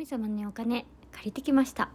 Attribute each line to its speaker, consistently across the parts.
Speaker 1: 神様にお金借りてきました。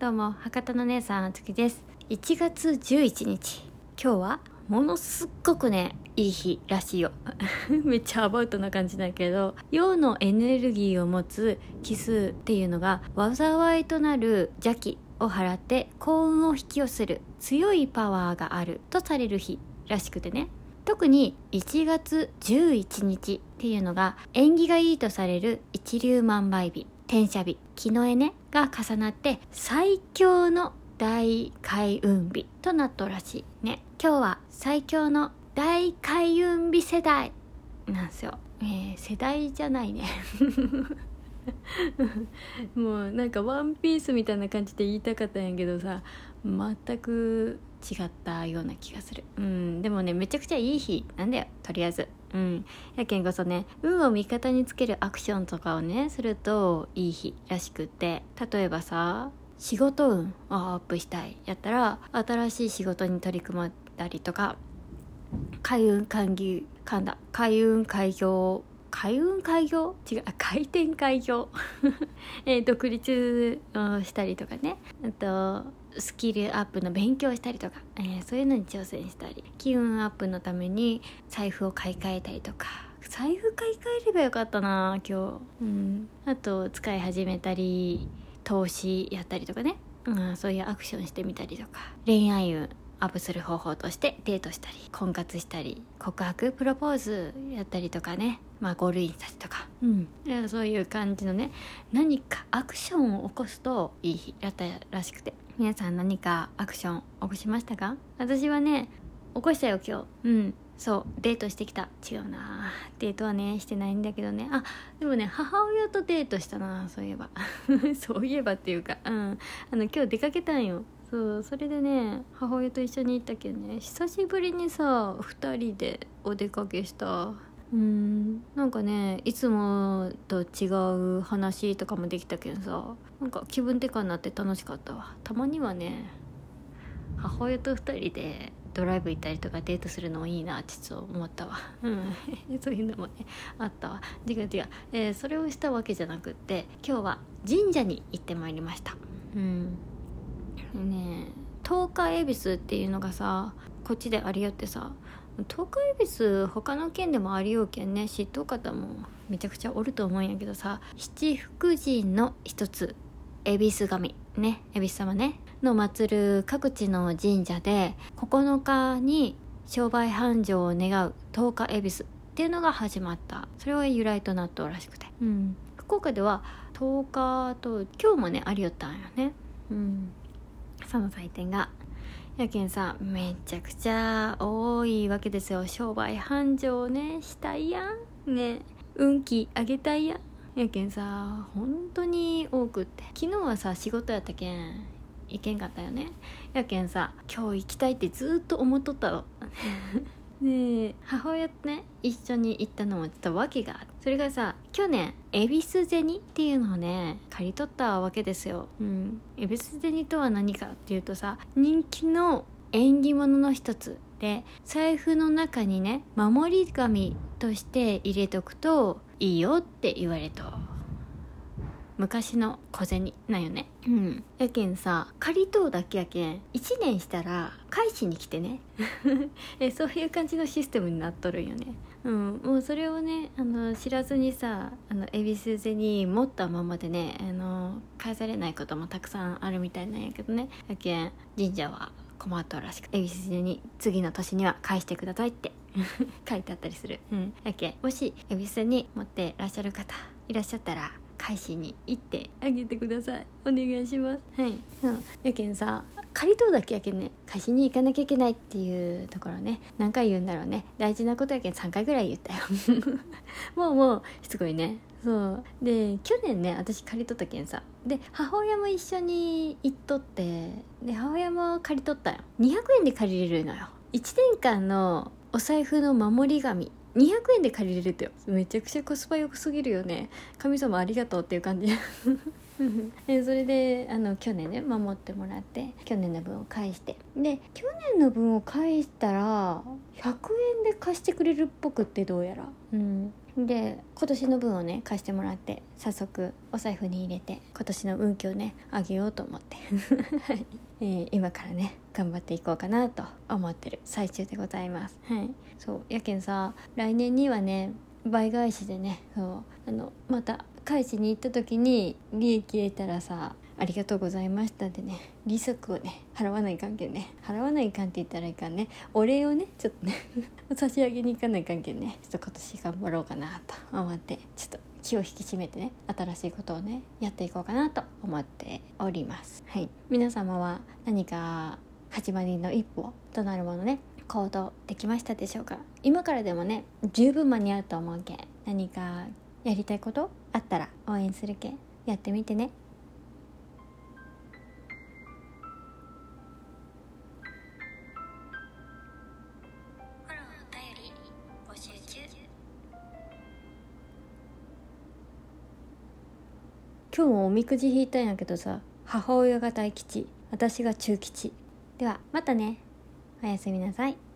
Speaker 1: どうも博多の姉さんあつきです。1月11日。今日はものすっごくねいい日らしいよ。めっちゃアバウトな感じだけど陽のエネルギーを持つ奇数っていうのが災いとなる邪気を払って幸運を引き寄せる強いパワーがあるとされる日らしくてね。特に1月11日っていうのが縁起がいいとされる一粒万倍日。転写日。木の絵ねが重なって最強の大開運日となったらしいね。今日は最強の大開運日世代なんすよ、えー、世代じゃないね。もうなんかワンピースみたいな感じで言いたかったんやけどさ全く違ったような気がする。うんでもねめちゃくちゃいい日なんだよとりあえず。うんやけんこそね運を味方につけるアクションとかをねするといい日らしくて。例えばさ仕事運をアップしたいやったら新しい仕事に取り組まったりとか開運歓迎かんだ開運開業開運開業？違う開店開業？え独立をしたりとかね。あとスキルアップの勉強したりとか、えー、そういうのに挑戦したり。気運アップのために財布を買い替えたりとか。財布買い替えればよかったな今日。うん。あと使い始めたり投資やったりとかね、うん、そういうアクションしてみたりとか。恋愛運。アップする方法としてデートしたり婚活したり告白プロポーズやったりとかね。まあゴールインしたりとか、うん、そういう感じのね何かアクションを起こすといい日だったらしくて。皆さん何かアクション起こしましたか？私はね起こしたよ今日。うん。そうデートしてきた。違うな。デートはねしてないんだけどね。あでもね母親とデートしたなそういえば。そういえばっていうか。うん。あの今日出かけたんよそうそれでね母親と一緒に行ったけどね久しぶりにさ2人でお出かけした。うんなんかねいつもと違う話とかもできたけどさなんか気分転換になって楽しかったわ。たまにはね母親と2人でドライブ行ったりとかデートするのもいいなってちょっと思ったわ。うん そういうのもねあったわ。違う違う、えー、それをしたわけじゃなくって今日は神社に行ってまいりました。うん。ね東海恵比寿っていうのがさこっちでありよってさ東海恵比寿他の県でもありようけんね知っとう方もめちゃくちゃおると思うんやけどさ七福神の一つ恵比寿神ね恵比寿様ねの祀る各地の神社で9日に商売繁盛を願う10日恵比寿っていうのが始まった。それは由来となったらしくて、うん、福岡では10日と今日もねありよったんよね。うんその祭典がやけんさめちゃくちゃ多いわけですよ。商売繁盛ねしたいやん。ね。運気上げたいやん。やけんさ本当に多くって。昨日はさ仕事やったけん行けんかったよね。やけんさ今日行きたいってずっと思っとったので母親とね一緒に行ったのもちょっと訳があるそれがさ去年恵比寿銭っていうのをね借り取ったわけですよ。うん。恵比寿銭とは何かっていうとさ人気の縁起物の一つで財布の中にね守り紙として入れとくといいよって言われた。昔の小銭なんよね。うん。やけんさ借りとうだけやけん1年したら返しに来てね。えそういう感じのシステムになっとるんよね。うんもうそれをねあの知らずにさあの恵比寿銭持ったままでねあの返されないこともたくさんあるみたいなんやけどね。やけん神社は困ったらしく恵比寿銭次の年には返してくださいって。書いてあったりする。うん。やけんもし恵比寿銭持ってらっしゃる方いらっしゃったら返しに行ってあげてください。お願いします。はい、うん、やけんさ借りとうだけやけんね。返しに行かなきゃいけないっていうところね。何回言うんだろうね。大事なことやけん3回ぐらい言ったよ。もうもうしつこいね。そう。で去年ね私借りとったけんさ。で母親も一緒に行っとって。で母親も借りとったよ。200円で借りれるのよ。1年間のお財布の守り紙200円で借りれるってめちゃくちゃコスパ良すぎるよね。神様ありがとうっていう感じ。でそれであの去年ね守ってもらって去年の分を返して。で去年の分を返したら100円で貸してくれるっぽくってどうやら。うん。で今年の分をね貸してもらって早速お財布に入れて今年の運気をね上げようと思って。えー、今からね頑張っていこうかなと思ってる。最中でございます。はい。そうやけんさ来年にはね倍返しでねそうあのまた返しに行った時に利益得たらさありがとうございましたでね。利息をね払わない関係ね。払わないかんって言ったらいかんね。お礼をねちょっとね 差し上げに行かない関係ね。ちょっと今年頑張ろうかなと思ってちょっと気を引き締めてね新しいことをねやっていこうかなと思っております。はい。皆様は何か始まりの一歩となるものね行動できましたでしょうか？今からでもね十分間に合うと思うけ何かやりたいことあったら応援するけやってみてね。今日もおみくじ引いたんやけどさ母親が大吉私が中吉。ではまたね。おやすみなさい。